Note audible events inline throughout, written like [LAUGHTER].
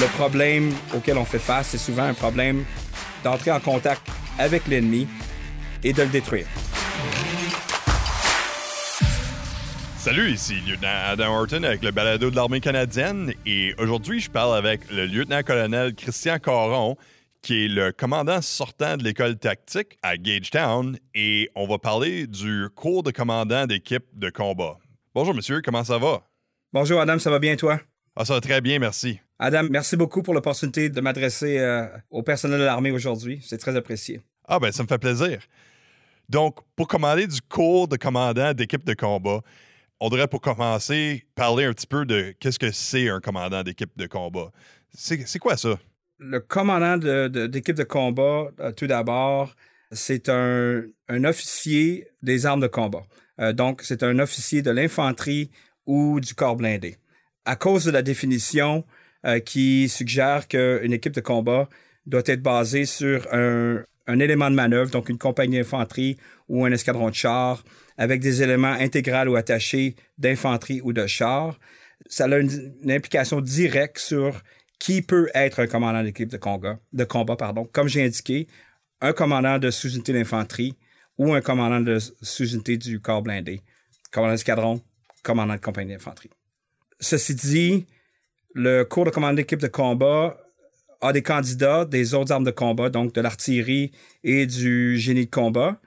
Le problème auquel on fait face, c'est souvent un problème d'entrer en contact avec l'ennemi et de le détruire. Salut, ici lieutenant Adam Horton avec le balado de l'armée canadienne et aujourd'hui je parle avec le lieutenant-colonel Christian Caron qui est le commandant sortant de l'école tactique à Gagetown et on va parler du cours de commandant d'équipe de combat. Bonjour monsieur, comment ça va? Bonjour Adam, ça va bien toi? Ah, ça va très bien, merci. Adam, merci beaucoup pour l'opportunité de m'adresser euh, au personnel de l'armée aujourd'hui. C'est très apprécié. Ah ben ça me fait plaisir. Donc, pour commander du cours de commandant d'équipe de combat, on devrait pour commencer parler un petit peu de qu'est-ce que c'est un commandant d'équipe de combat. C'est quoi ça? Le commandant d'équipe de, combat, euh, tout d'abord, c'est un, officier des armes de combat. Euh, donc, c'est un officier de l'infanterie ou du corps blindé. À cause de la définition euh, qui suggère qu'une équipe de combat doit être basée sur un, élément de manœuvre, donc une compagnie d'infanterie ou un escadron de chars, avec des éléments intégrales ou attachés d'infanterie ou de chars. Ça a une, implication directe sur qui peut être un commandant d'équipe de combat. De combat pardon. Comme j'ai indiqué, un commandant de sous-unité d'infanterie ou un commandant de sous-unité du corps blindé, commandant d'escadron, commandant de compagnie d'infanterie. Ceci dit, le cours de commandant d'équipe de combat a des candidats des autres armes de combat, donc de l'artillerie et du génie de combat.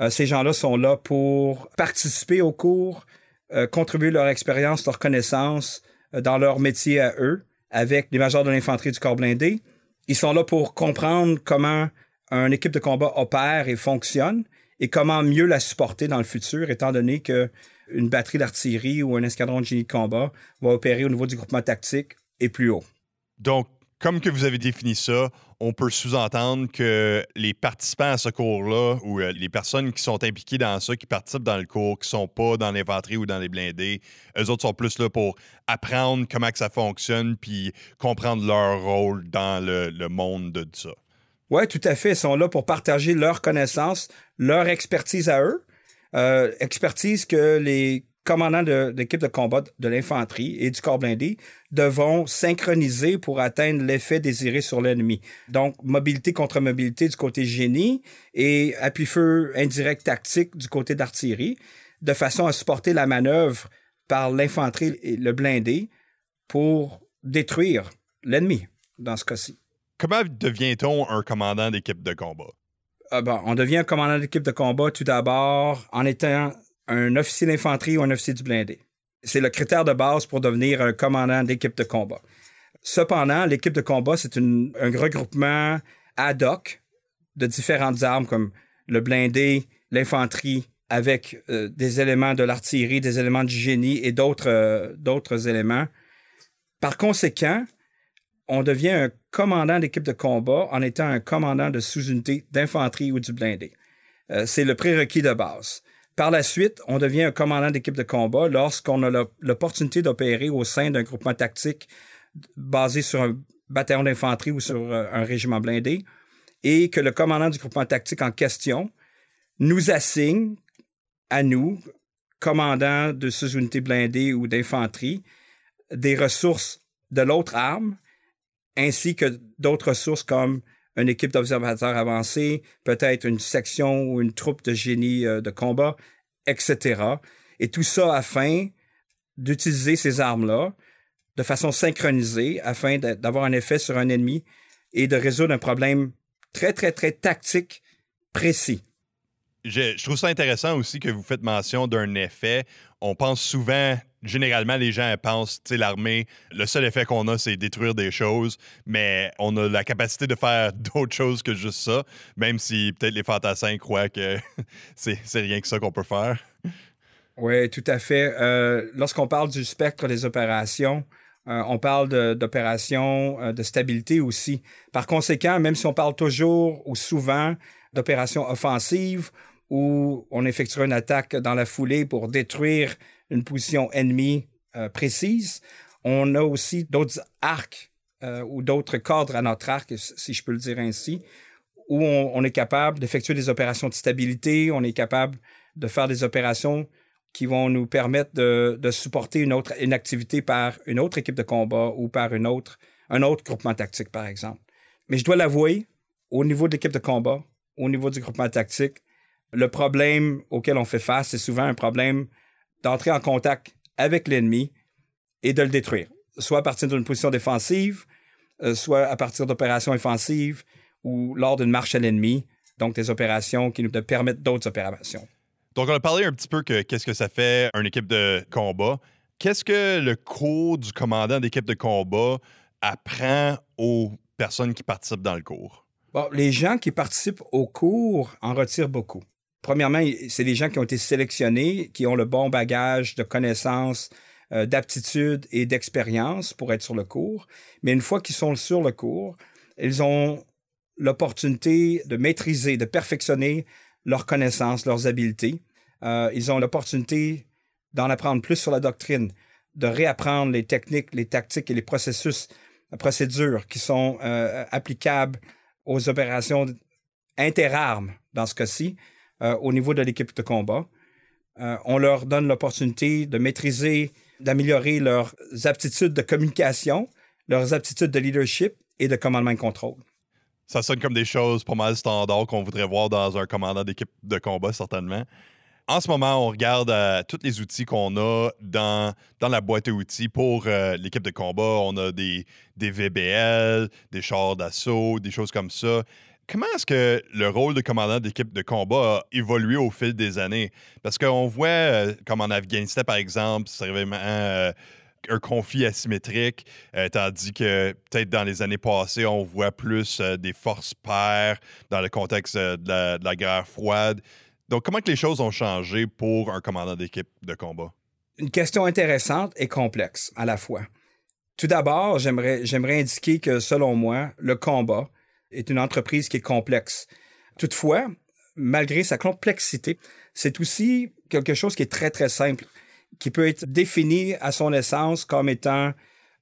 Euh, ces gens-là sont là pour participer au cours, euh, contribuer leur expérience, leur connaissance euh, dans leur métier à eux, avec les majors de l'infanterie du corps blindé. Ils sont là pour comprendre comment une équipe de combat opère et fonctionne et comment mieux la supporter dans le futur, étant donné que une batterie d'artillerie ou un escadron de génie de combat va opérer au niveau du groupement tactique et plus haut. Donc, comme que vous avez défini ça, on peut sous-entendre que les participants à ce cours-là ou euh, les personnes qui sont impliquées dans ça, qui participent dans le cours, qui sont pas dans l'infanterie ou dans les blindés, eux autres sont plus là pour apprendre comment que ça fonctionne puis comprendre leur rôle dans le, monde de ça. Oui, tout à fait. Ils sont là pour partager leurs connaissances, leur expertise à eux. Euh, expertise que les commandants d'équipe de, combat de l'infanterie et du corps blindé devront synchroniser pour atteindre l'effet désiré sur l'ennemi. Donc, mobilité contre mobilité du côté génie et appui-feu indirect tactique du côté d'artillerie, de façon à supporter la manœuvre par l'infanterie et le blindé pour détruire l'ennemi, dans ce cas-ci. Comment devient-on un commandant d'équipe de combat? Ah on devient commandant d'équipe de combat tout d'abord en étant un officier d'infanterie ou un officier du blindé. C'est le critère de base pour devenir un commandant d'équipe de combat. Cependant, l'équipe de combat, c'est un regroupement ad hoc de différentes armes comme le blindé, l'infanterie, avec euh, des éléments de l'artillerie, des éléments du génie et d'autres euh, éléments. Par conséquent, on devient un commandant d'équipe de combat en étant un commandant de sous-unité d'infanterie ou du blindé. Euh, c'est le prérequis de base. Par la suite, on devient un commandant d'équipe de combat lorsqu'on a l'opportunité d'opérer au sein d'un groupement tactique basé sur un bataillon d'infanterie ou sur euh, un régiment blindé et que le commandant du groupement tactique en question nous assigne à nous, commandant de sous-unités blindées ou d'infanterie, des ressources de l'autre arme, ainsi que d'autres ressources comme une équipe d'observateurs avancés, peut-être une section ou une troupe de génie euh, de combat, etc. Et tout ça afin d'utiliser ces armes-là de façon synchronisée afin d'avoir un effet sur un ennemi et de résoudre un problème très, très, très tactique précis. Je, trouve ça intéressant aussi que vous faites mention d'un effet. On pense souvent généralement, les gens pensent, tu sais, l'armée, le seul effet qu'on a, c'est détruire des choses, mais on a la capacité de faire [LAUGHS] d'autres choses que juste ça, même si peut-être les fantassins croient que [LAUGHS] c'est rien que ça qu'on peut faire. Oui, tout à fait. Euh, lorsqu'on parle du spectre des opérations, euh, on parle d'opérations euh, de, stabilité aussi. Par conséquent, même si on parle toujours ou souvent d'opérations offensives où on effectuera une attaque dans la foulée pour détruire une position ennemie euh, précise. On a aussi d'autres arcs euh, ou d'autres cadres à notre arc, si je peux le dire ainsi, où on, est capable d'effectuer des opérations de stabilité, on est capable de faire des opérations qui vont nous permettre de, supporter une autre une activité par une autre équipe de combat ou par une autre un autre groupement tactique, par exemple. Mais je dois l'avouer, au niveau de l'équipe de combat, au niveau du groupement tactique, le problème auquel on fait face, c'est souvent un problème d'entrer en contact avec l'ennemi et de le détruire, soit à partir d'une position défensive, euh, soit à partir d'opérations offensives ou lors d'une marche à l'ennemi, donc des opérations qui nous permettent d'autres opérations. Donc, on a parlé un petit peu que qu'est-ce que ça fait une équipe de combat. Qu'est-ce que le cours du commandant d'équipe de combat apprend aux personnes qui participent dans le cours? Bon, les gens qui participent au cours en retirent beaucoup. Premièrement, c'est des gens qui ont été sélectionnés, qui ont le bon bagage de connaissances, euh, d'aptitudes et d'expérience pour être sur le cours. Mais une fois qu'ils sont sur le cours, ils ont l'opportunité de maîtriser, de perfectionner leurs connaissances, leurs habiletés. Euh, ils ont l'opportunité d'en apprendre plus sur la doctrine, de réapprendre les techniques, les tactiques et les processus, les procédures qui sont euh, applicables aux opérations interarmes dans ce cas-ci, euh, au niveau de l'équipe de combat. on leur donne l'opportunité de maîtriser, d'améliorer leurs aptitudes de communication, leurs aptitudes de leadership et de commandement et contrôle. Ça sonne comme des choses pas mal standards qu'on voudrait voir dans un commandant d'équipe de combat, certainement. En ce moment, on regarde euh, tous les outils qu'on a dans, dans la boîte à outils pour euh, l'équipe de combat. On a des, des VBL, des chars d'assaut, des choses comme ça. Comment est-ce que le rôle de commandant d'équipe de combat a évolué au fil des années? Parce qu'on voit, euh, comme en Afghanistan, par exemple, c'est vraiment un conflit asymétrique, euh, tandis que peut-être dans les années passées, on voit plus euh, des forces paires dans le contexte euh, de la, guerre froide. Donc, comment que les choses ont changé pour un commandant d'équipe de combat? Une question intéressante et complexe à la fois. Tout d'abord, j'aimerais indiquer que, selon moi, le combat est une entreprise qui est complexe. Toutefois, malgré sa complexité, c'est aussi quelque chose qui est très, très simple qui peut être défini à son essence comme étant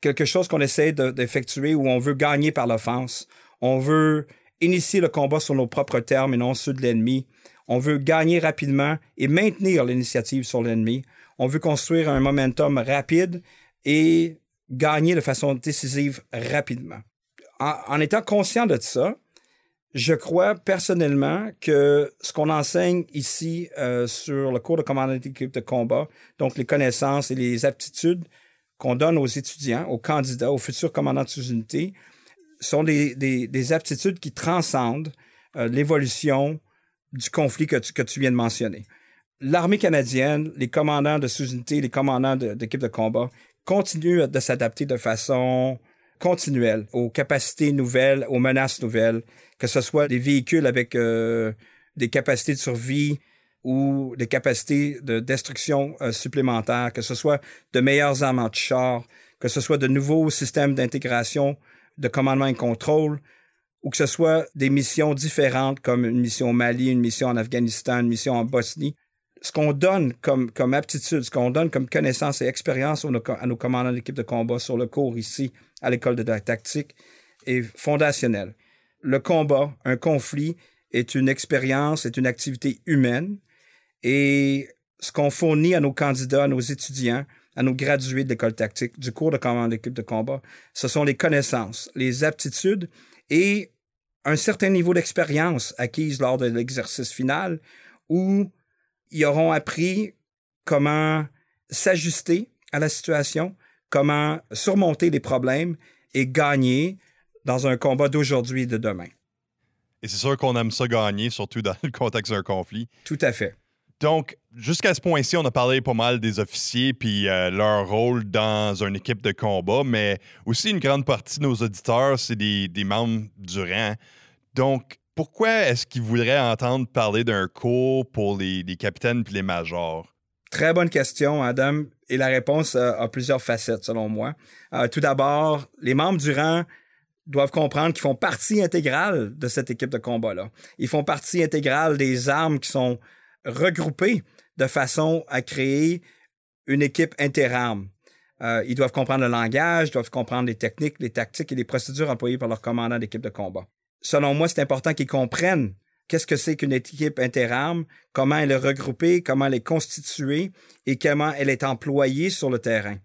quelque chose qu'on essaie d'effectuer où on veut gagner par l'offense. On veut initier le combat sur nos propres termes et non ceux de l'ennemi. On veut gagner rapidement et maintenir l'initiative sur l'ennemi. On veut construire un momentum rapide et gagner de façon décisive rapidement. En, étant conscient de ça, je crois personnellement que ce qu'on enseigne ici euh, sur le cours de commandant d'équipe de combat, donc les connaissances et les aptitudes qu'on donne aux étudiants, aux candidats, aux futurs commandants de sous-unité, sont des, aptitudes qui transcendent euh, l'évolution du conflit que tu, que tu viens de mentionner. L'armée canadienne, les commandants de sous-unité, les commandants d'équipe de, de combat continuent de s'adapter de façon continuelle aux capacités nouvelles, aux menaces nouvelles que ce soit des véhicules avec euh, des capacités de survie ou des capacités de destruction euh, supplémentaires, que ce soit de meilleurs armes anti-chars, que ce soit de nouveaux systèmes d'intégration, de commandement et contrôle, ou que ce soit des missions différentes comme une mission au Mali, une mission en Afghanistan, une mission en Bosnie. Ce qu'on donne comme, comme aptitude, ce qu'on donne comme connaissance et expérience à nos, commandants d'équipe de combat sur le cours ici à l'école de tactique est fondationnel le combat, un conflit, est une expérience, est une activité humaine. Et ce qu'on fournit à nos candidats, à nos étudiants, à nos gradués de l'école tactique, du cours de commande d'équipe de combat, ce sont les connaissances, les aptitudes et un certain niveau d'expérience acquise lors de l'exercice final où ils auront appris comment s'ajuster à la situation, comment surmonter les problèmes et gagner dans un combat d'aujourd'hui et de demain. Et c'est sûr qu'on aime ça gagner, surtout dans le contexte d'un conflit. Tout à fait. Donc, jusqu'à ce point-ci, on a parlé pas mal des officiers puis euh, leur rôle dans une équipe de combat, mais aussi une grande partie de nos auditeurs, c'est des, membres du rang. Donc, pourquoi est-ce qu'ils voudraient entendre parler d'un cours pour les, capitaines puis les majors? Très bonne question, Adam. Et la réponse a plusieurs facettes, selon moi. Euh, tout d'abord, les membres du rang doivent comprendre qu'ils font partie intégrale de cette équipe de combat-là. Ils font partie intégrale des armes qui sont regroupées de façon à créer une équipe interarmes. Euh, ils doivent comprendre le langage, ils doivent comprendre les techniques, les tactiques et les procédures employées par leur commandant d'équipe de combat. Selon moi, c'est important qu'ils comprennent qu'est-ce que c'est qu'une équipe interarmes, comment elle est regroupée, comment elle est constituée et comment elle est employée sur le terrain.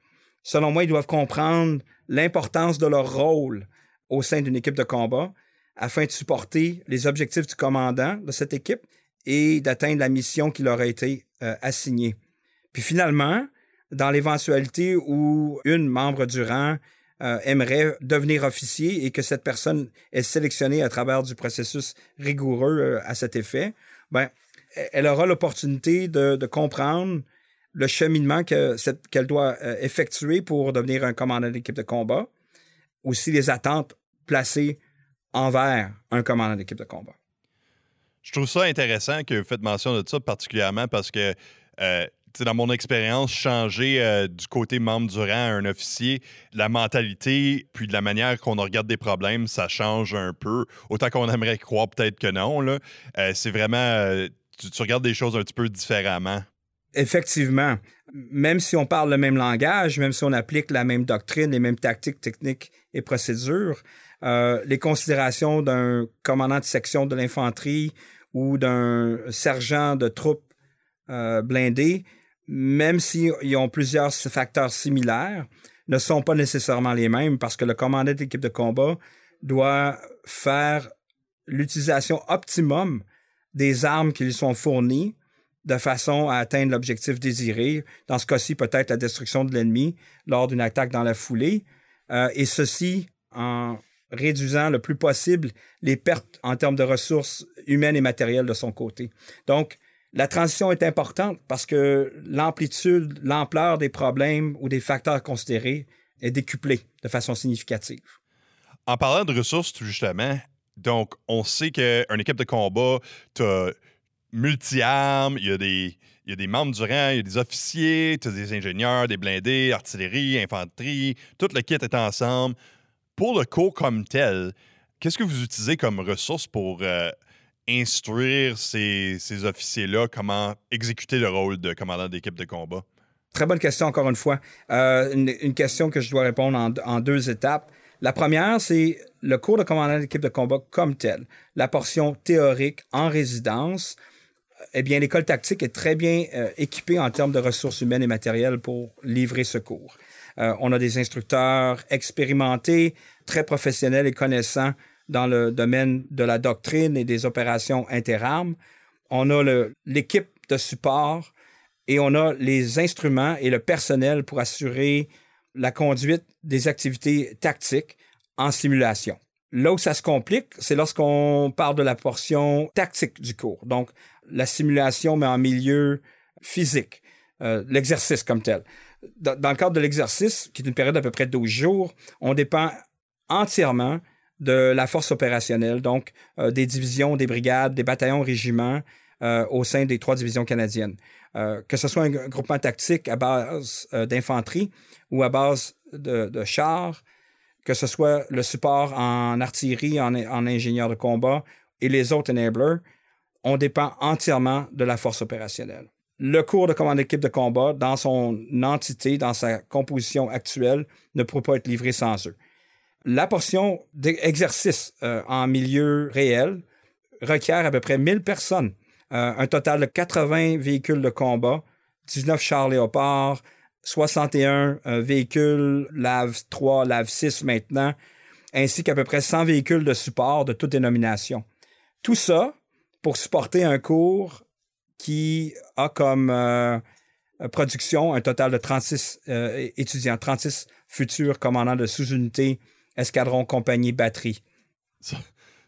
selon moi, ils doivent comprendre l'importance de leur rôle au sein d'une équipe de combat afin de supporter les objectifs du commandant de cette équipe et d'atteindre la mission qui leur a été euh, assignée. Puis finalement, dans l'éventualité où une membre du rang euh, aimerait devenir officier et que cette personne est sélectionnée à travers du processus rigoureux euh, à cet effet, ben, elle aura l'opportunité de, comprendre le cheminement qu'elle doit effectuer pour devenir un commandant d'équipe de combat, aussi les attentes placées envers un commandant d'équipe de combat. Je trouve ça intéressant que vous faites mention de ça, particulièrement parce que, euh, dans mon expérience, changer euh, du côté membre du rang à un officier, la mentalité, puis de la manière qu'on regarde des problèmes, ça change un peu. Autant qu'on aimerait croire, peut-être que non. Euh, c'est vraiment. Tu, tu, regardes des choses un petit peu différemment. Effectivement. Même si on parle le même langage, même si on applique la même doctrine, les mêmes tactiques, techniques et procédures, euh, les considérations d'un commandant de section de l'infanterie ou d'un sergent de troupes euh, même s'ils ont plusieurs facteurs similaires, ne sont pas nécessairement les mêmes parce que le commandant d'équipe de combat doit faire l'utilisation optimum des armes qui lui sont fournies de façon à atteindre l'objectif désiré, dans ce cas-ci peut-être la destruction de l'ennemi lors d'une attaque dans la foulée, euh, et ceci en réduisant le plus possible les pertes en termes de ressources humaines et matérielles de son côté. Donc, la transition est importante parce que l'amplitude, l'ampleur des problèmes ou des facteurs considérés est décuplée de façon significative. En parlant de ressources, justement, donc, on sait qu'une équipe de combat, tu multi-armes, il y a des. Membres du rang, il y a des officiers, tu as des ingénieurs, des blindés, artillerie, infanterie, tout le kit est ensemble pour le cours comme tel, qu'est-ce que vous utilisez comme ressource pour euh, instruire ces, officiers-là comment exécuter le rôle de commandant d'équipe de combat? Très bonne question, encore une fois. Euh, une, question que je dois répondre en, deux étapes. La première, c'est le cours de commandant d'équipe de combat comme tel. La portion théorique en résidence. Eh bien, l'école tactique est très bien euh, équipée en termes de ressources humaines et matérielles pour livrer ce cours. Euh, on a des instructeurs expérimentés, très professionnels et connaissants dans le domaine de la doctrine et des opérations interarmes. On a l'équipe de support et on a les instruments et le personnel pour assurer la conduite des activités tactiques en simulation. Là où ça se complique, c'est lorsqu'on parle de la portion tactique du cours. Donc, la simulation, mais en milieu physique, euh, l'exercice comme tel dans, le cadre de l'exercice, qui est une période d'à peu près 12 jours, on dépend entièrement de la force opérationnelle, donc euh, des divisions, des brigades, des bataillons, régiments euh, au sein des trois divisions canadiennes. Euh, que ce soit un, groupement tactique à base d'infanterie ou à base de, chars, que ce soit le support en artillerie, en, en ingénieur de combat et les autres enablers, on dépend entièrement de la force opérationnelle le cours de commande d'équipe de combat, dans son entité, dans sa composition actuelle, ne pourrait pas être livré sans eux. La portion d'exercice euh, en milieu réel requiert à peu près 1000 personnes, euh, un total de 80 véhicules de combat, 19 chars léopards, 61 euh, véhicules LAV 3, LAV 6 maintenant, ainsi qu'à peu près 100 véhicules de support de toute dénomination. Tout ça pour supporter un cours qui a comme euh, production un total de 36 euh, étudiants, 36 futurs commandants de sous-unités, escadron, compagnie, batterie. Ça,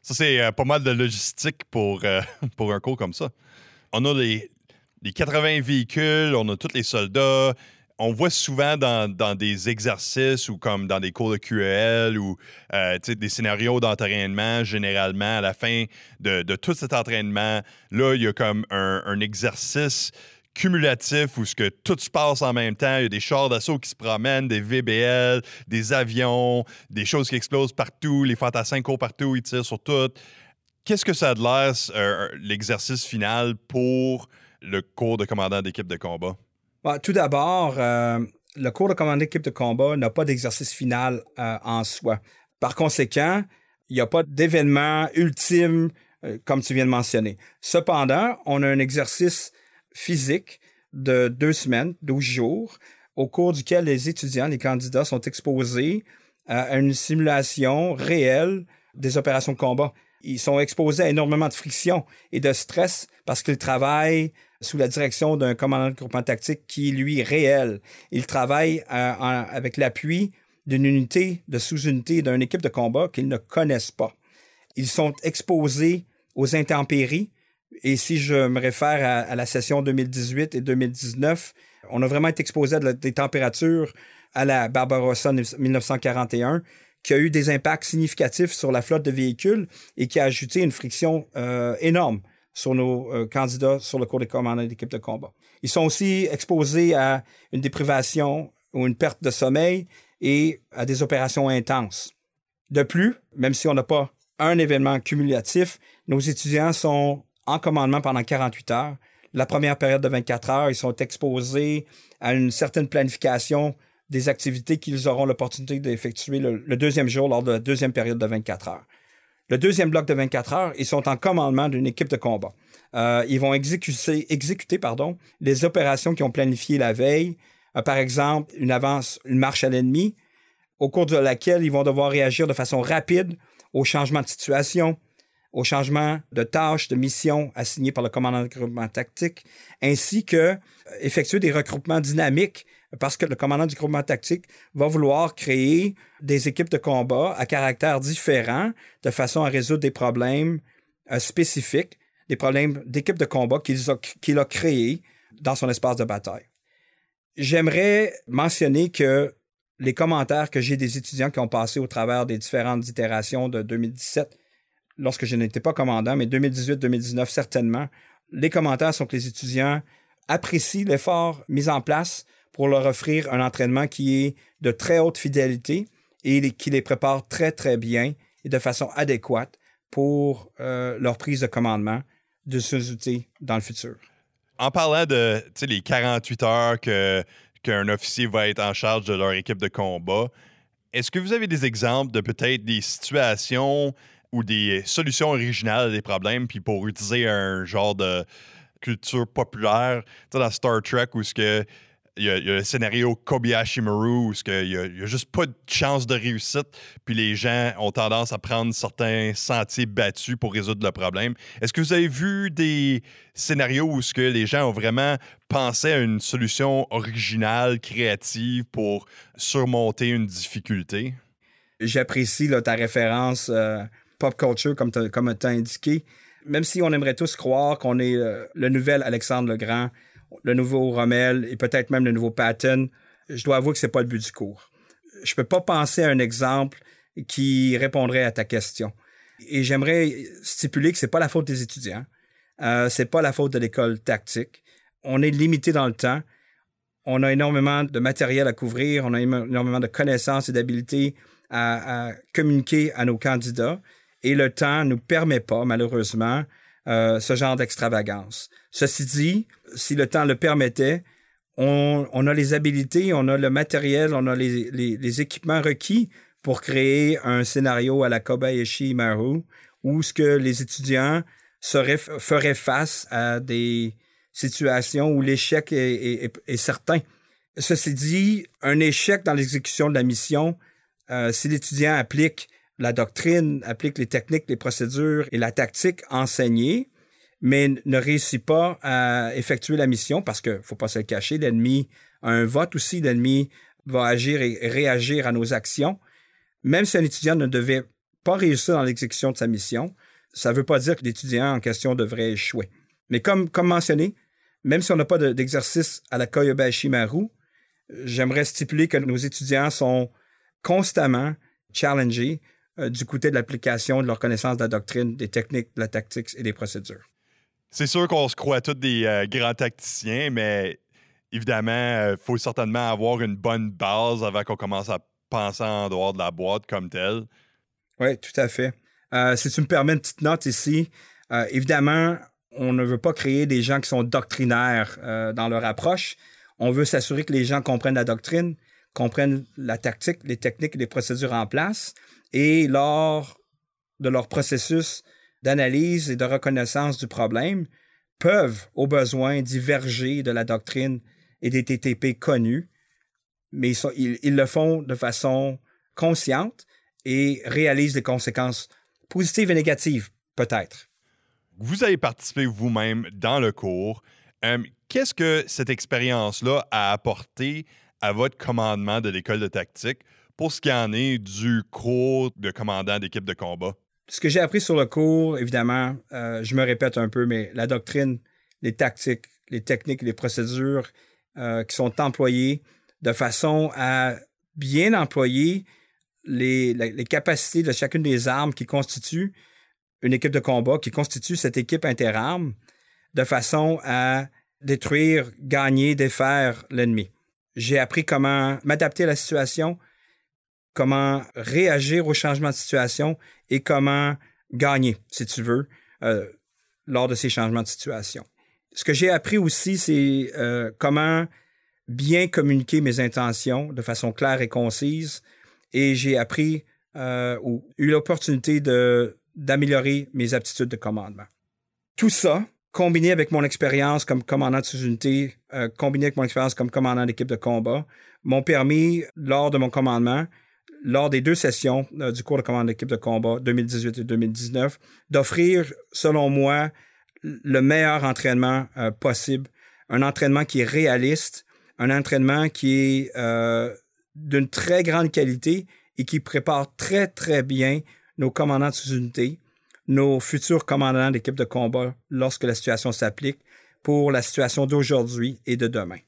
c'est euh, pas mal de logistique pour, [LAUGHS] pour un cours comme ça. On a les, les 80 véhicules, on a tous les soldats, on voit souvent dans, des exercices ou comme dans des cours de QEL ou des scénarios d'entraînement, généralement, à la fin de, tout cet entraînement, là, il y a comme un, exercice cumulatif où ce que tout se passe en même temps. Il y a des chars d'assaut qui se promènent, des VBL, des avions, des choses qui explosent partout, les fantassins courent partout, ils tirent sur tout. Qu'est-ce que ça a de l'air, euh, l'exercice final pour le cours de commandant d'équipe de combat? Bah, tout d'abord, euh, le cours de commande d'équipe de combat n'a pas d'exercice final euh, en soi. Par conséquent, il n'y a pas d'événement ultime euh, comme tu viens de mentionner. Cependant, on a un exercice physique de deux semaines, douze jours, au cours duquel les étudiants, les candidats sont exposés à une simulation réelle des opérations de combat. Ils sont exposés à énormément de friction et de stress parce qu'ils travaillent sous la direction d'un commandant de groupement tactique qui, lui, est réel. Ils travaillent avec l'appui d'une unité, de sous-unité, d'une équipe de combat qu'ils ne connaissent pas. Ils sont exposés aux intempéries. Et si je me réfère à, la session 2018 et 2019, on a vraiment été exposé à des températures à la Barbarossa 1941 qui a eu des impacts significatifs sur la flotte de véhicules et qui a ajouté une friction euh, énorme sur nos euh, candidats sur le cours des commandants d'équipe de combat. Ils sont aussi exposés à une déprivation ou une perte de sommeil et à des opérations intenses. De plus, même si on n'a pas un événement cumulatif, nos étudiants sont en commandement pendant 48 heures. La première période de 24 heures, ils sont exposés à une certaine planification des activités qu'ils auront l'opportunité d'effectuer le, deuxième jour lors de la deuxième période de 24 heures. Le deuxième bloc de 24 heures, ils sont en commandement d'une équipe de combat. Euh, ils vont exécuter, pardon, les opérations qu'ils ont planifiées la veille, euh, par exemple une avance, une marche à l'ennemi, au cours de laquelle ils vont devoir réagir de façon rapide au changement de situation, au changement de tâches, de missions assignées par le commandant de groupement tactique, ainsi que euh, effectuer des regroupements dynamiques parce que le commandant du groupement tactique va vouloir créer des équipes de combat à caractère différent de façon à résoudre des problèmes euh, spécifiques, des problèmes d'équipe de combat qu'il a, qu'il créés dans son espace de bataille. J'aimerais mentionner que les commentaires que j'ai des étudiants qui ont passé au travers des différentes itérations de 2017, lorsque je n'étais pas commandant, mais 2018-2019 certainement, les commentaires sont que les étudiants apprécient l'effort mis en place pour leur offrir un entraînement qui est de très haute fidélité et qui les prépare très, très bien et de façon adéquate pour euh, leur prise de commandement de ces outils dans le futur. En parlant de les 48 heures que, qu'un officier va être en charge de leur équipe de combat, est-ce que vous avez des exemples de peut-être des situations ou des solutions originales à des problèmes, puis pour utiliser un genre de culture populaire, dans Star Trek où ce que il y, a, le scénario Kobayashi Maru où il n'y a, a, juste pas de chance de réussite, puis les gens ont tendance à prendre certains sentiers battus pour résoudre le problème. Est-ce que vous avez vu des scénarios où ce que les gens ont vraiment pensé à une solution originale, créative pour surmonter une difficulté? J'apprécie ta référence euh, pop culture comme tu as indiqué. Même si on aimerait tous croire qu'on est euh, le nouvel Alexandre le Grand, le nouveau Rommel et peut-être même le nouveau Patton, je dois avouer que c'est pas le but du cours. Je peux pas penser à un exemple qui répondrait à ta question. Et j'aimerais stipuler que c'est pas la faute des étudiants, euh, c'est pas la faute de l'école tactique. On est limité dans le temps. On a énormément de matériel à couvrir, on a énormément de connaissances et d'habiletés à, communiquer à nos candidats. Et le temps ne nous permet pas, malheureusement, euh, ce genre d'extravagance. Ceci dit, si le temps le permettait, on, a les habilités, on a le matériel, on a les, équipements requis pour créer un scénario à la Kobayashi Maru où ce que les étudiants feraient face à des situations où l'échec est, certain. Ceci dit, un échec dans l'exécution de la mission, euh, si l'étudiant applique la doctrine, applique les techniques, les procédures et la tactique enseignée, mais ne réussit pas à effectuer la mission parce que faut pas se le cacher, l'ennemi a un vote aussi, l'ennemi va agir et réagir à nos actions. Même si un étudiant ne devait pas réussir dans l'exécution de sa mission, ça ne veut pas dire que l'étudiant en question devrait échouer. Mais comme, mentionné, même si on n'a pas d'exercice à la Koyobashi Maru, j'aimerais stipuler que nos étudiants sont constamment challengés euh, du côté de l'application de leur connaissance de la doctrine, des techniques, de la tactique et des procédures. C'est sûr qu'on se croit tous des euh, grands tacticiens, mais évidemment, il euh, faut certainement avoir une bonne base avant qu'on commence à penser en dehors de la boîte comme telle. Oui, tout à fait. si tu me permets une petite note ici, évidemment, on ne veut pas créer des gens qui sont doctrinaires dans leur approche. On veut s'assurer que les gens comprennent la doctrine, comprennent la tactique, les techniques les procédures en place, et lors de leur processus d'analyse et de reconnaissance du problème, peuvent, au besoin, diverger de la doctrine et des TTP connus mais ils, ils, le font de façon consciente et réalisent les conséquences positives et négatives, peut-être. Vous avez participé vous-même dans le cours. Euh, qu'est-ce que cette expérience-là a apporté à votre commandement de l'école de tactique pour ce qui en est du cours de commandant d'équipe de combat? Ce que j'ai appris sur le cours, évidemment, euh, je me répète un peu, mais la doctrine, les tactiques, les techniques, les procédures euh, qui sont employées de façon à bien employer les, capacités de chacune des armes qui constituent une équipe de combat, qui constitue cette équipe interarmes, de façon à détruire, gagner, défaire l'ennemi. J'ai appris comment m'adapter à la situation, comment réagir au changement de situation et comment gagner, si tu veux, euh, lors de ces changements de situation. Ce que j'ai appris aussi, c'est euh, comment bien communiquer mes intentions de façon claire et concise. Et j'ai appris euh, ou eu l'opportunité d'améliorer mes aptitudes de commandement. Tout ça, combiné avec mon expérience comme commandant de sous-unité, euh, combiné avec mon expérience comme commandant d'équipe de combat, m'ont permis, lors de mon commandement, lors des deux sessions euh, du cours de commandant d'équipe de combat 2018 et 2019, d'offrir, selon moi, le meilleur entraînement euh, possible, un entraînement qui est réaliste, un entraînement qui est d'une très grande qualité et qui prépare très, très bien nos commandants de sous-unité nos futurs commandants d'équipe de combat lorsque la situation s'applique pour la situation d'aujourd'hui et de demain.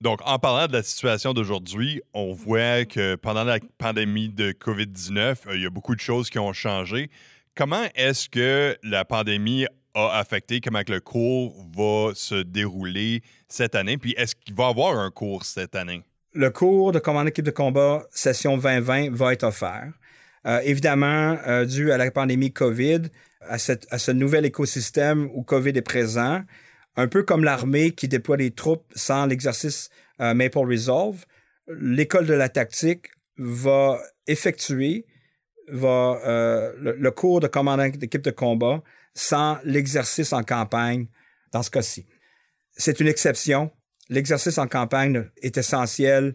Donc, en parlant de la situation d'aujourd'hui, on voit que pendant la pandémie de COVID-19, euh, il y a beaucoup de choses qui ont changé. Comment est-ce que la pandémie a affecté comment le cours va se dérouler cette année? Puis est-ce qu'il va y avoir un cours cette année? Le cours de commandant d'équipe de combat session 2020 va être offert. Euh, évidemment, euh, dû à la pandémie COVID, à, à ce nouvel écosystème où COVID est présent, un peu comme l'armée qui déploie des troupes sans l'exercice euh, Maple Resolve, l'école de la tactique va effectuer va, le, cours de commandant d'équipe de combat sans l'exercice en campagne dans ce cas-ci. C'est une exception. L'exercice en campagne est essentiel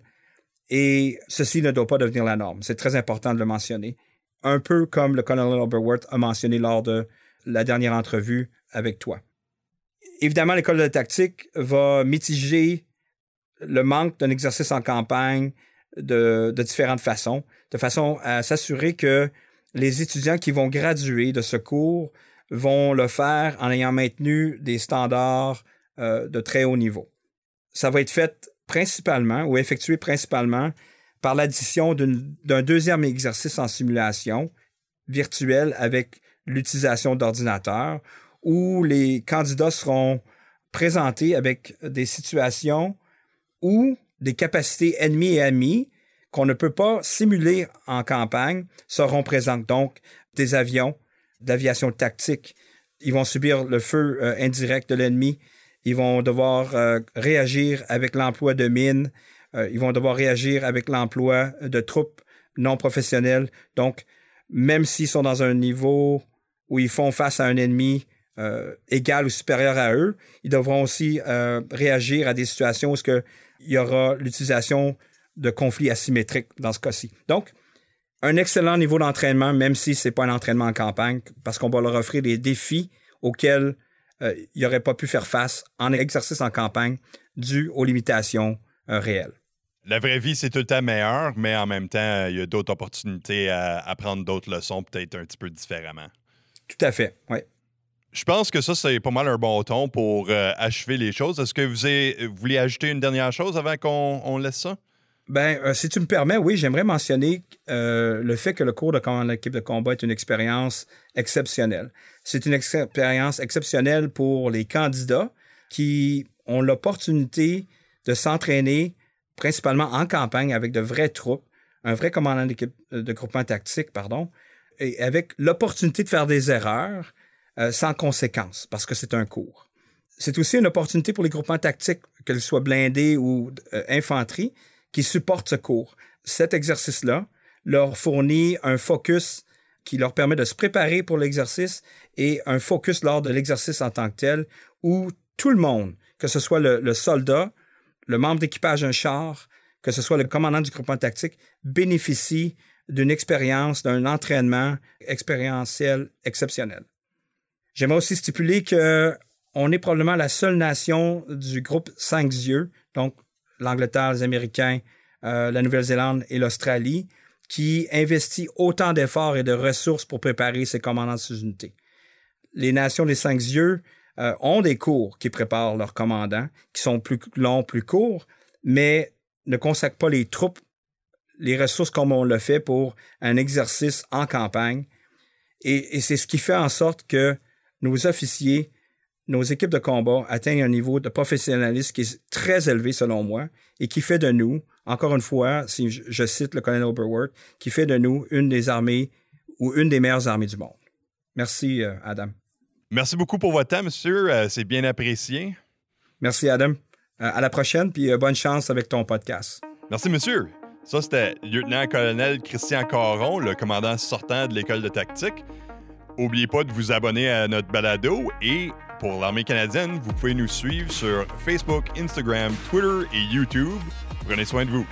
et ceci ne doit pas devenir la norme. C'est très important de le mentionner. Un peu comme le colonel Oberworth a mentionné lors de la dernière entrevue avec toi. Évidemment, l'école de tactique va mitiger le manque d'un exercice en campagne de, différentes façons, de façon à s'assurer que les étudiants qui vont graduer de ce cours vont le faire en ayant maintenu des standards euh, de très haut niveau. Ça va être fait principalement ou effectué principalement par l'addition d'un deuxième exercice en simulation virtuelle avec l'utilisation d'ordinateurs où les candidats seront présentés avec des situations où des capacités ennemies et amies qu'on ne peut pas simuler en campagne seront présentes. Donc, des avions d'aviation tactique. Ils vont subir le feu euh, indirect de l'ennemi ils vont devoir euh, réagir avec l'emploi de mines, euh, ils vont devoir réagir avec l'emploi de troupes non professionnelles. Donc, même s'ils sont dans un niveau où ils font face à un ennemi euh, égal ou supérieur à eux, ils devront aussi réagir à des situations où il y aura l'utilisation de conflits asymétriques dans ce cas-ci. Donc, un excellent niveau d'entraînement, même si ce n'est pas un entraînement en campagne, parce qu'on va leur offrir des défis auxquels euh, il n'aurait pas pu faire face en exercice en campagne dû aux limitations euh, réelles. La vraie vie, c'est tout le temps meilleur, mais en même temps, il y a d'autres opportunités à apprendre d'autres leçons, peut-être un petit peu différemment. Tout à fait, oui. Je pense que ça, c'est pas mal un bon ton pour euh, achever les choses. Est-ce que vous, voulez ajouter une dernière chose avant qu'on laisse ça? Ben, si tu me permets, oui, j'aimerais mentionner le fait que le cours de l'équipe de combat est une expérience exceptionnelle. C'est une expérience exceptionnelle pour les candidats qui ont l'opportunité de s'entraîner principalement en campagne avec de vraies troupes, un vrai commandant d'équipe euh, de groupement tactique, pardon, et avec l'opportunité de faire des erreurs euh, sans conséquence, parce que c'est un cours. C'est aussi une opportunité pour les groupements tactiques, qu'ils soient blindés ou euh, infanterie, qui supportent ce cours. Cet exercice-là leur fournit un focus qui leur permet de se préparer pour l'exercice et un focus lors de l'exercice en tant que tel où tout le monde, que ce soit le, soldat, le membre d'équipage d'un char, que ce soit le commandant du groupement tactique, bénéficie d'une expérience, d'un entraînement expérientiel exceptionnel. J'aimerais aussi stipuler que on est probablement la seule nation du groupe Cinq Yeux, donc l'Angleterre, les Américains, euh, la Nouvelle-Zélande et l'Australie, qui investit autant d'efforts et de ressources pour préparer ces commandants de sous-unités. Les nations des Cinq Yeux euh, ont des cours qui préparent leurs commandants, qui sont plus longs, plus courts, mais ne consacrent pas les troupes, les ressources comme on le fait pour un exercice en campagne. Et c'est ce qui fait en sorte que nos officiers, nos équipes de combat atteignent un niveau de professionnalisme qui est très élevé selon moi et qui fait de nous, encore une fois, si je cite le colonel Oberworth, qui fait de nous une des armées ou une des meilleures armées du monde. Merci, euh, Adam. Merci beaucoup pour votre temps, monsieur. Euh, c'est bien apprécié. Merci, Adam. Euh, à la prochaine, puis bonne chance avec ton podcast. Merci, monsieur. Ça, c'était lieutenant-colonel Christian Caron, le commandant sortant de l'école de tactique. N'oubliez pas de vous abonner à notre balado et pour l'armée canadienne, vous pouvez nous suivre sur Facebook, Instagram, Twitter et YouTube. Prenez soin de vous.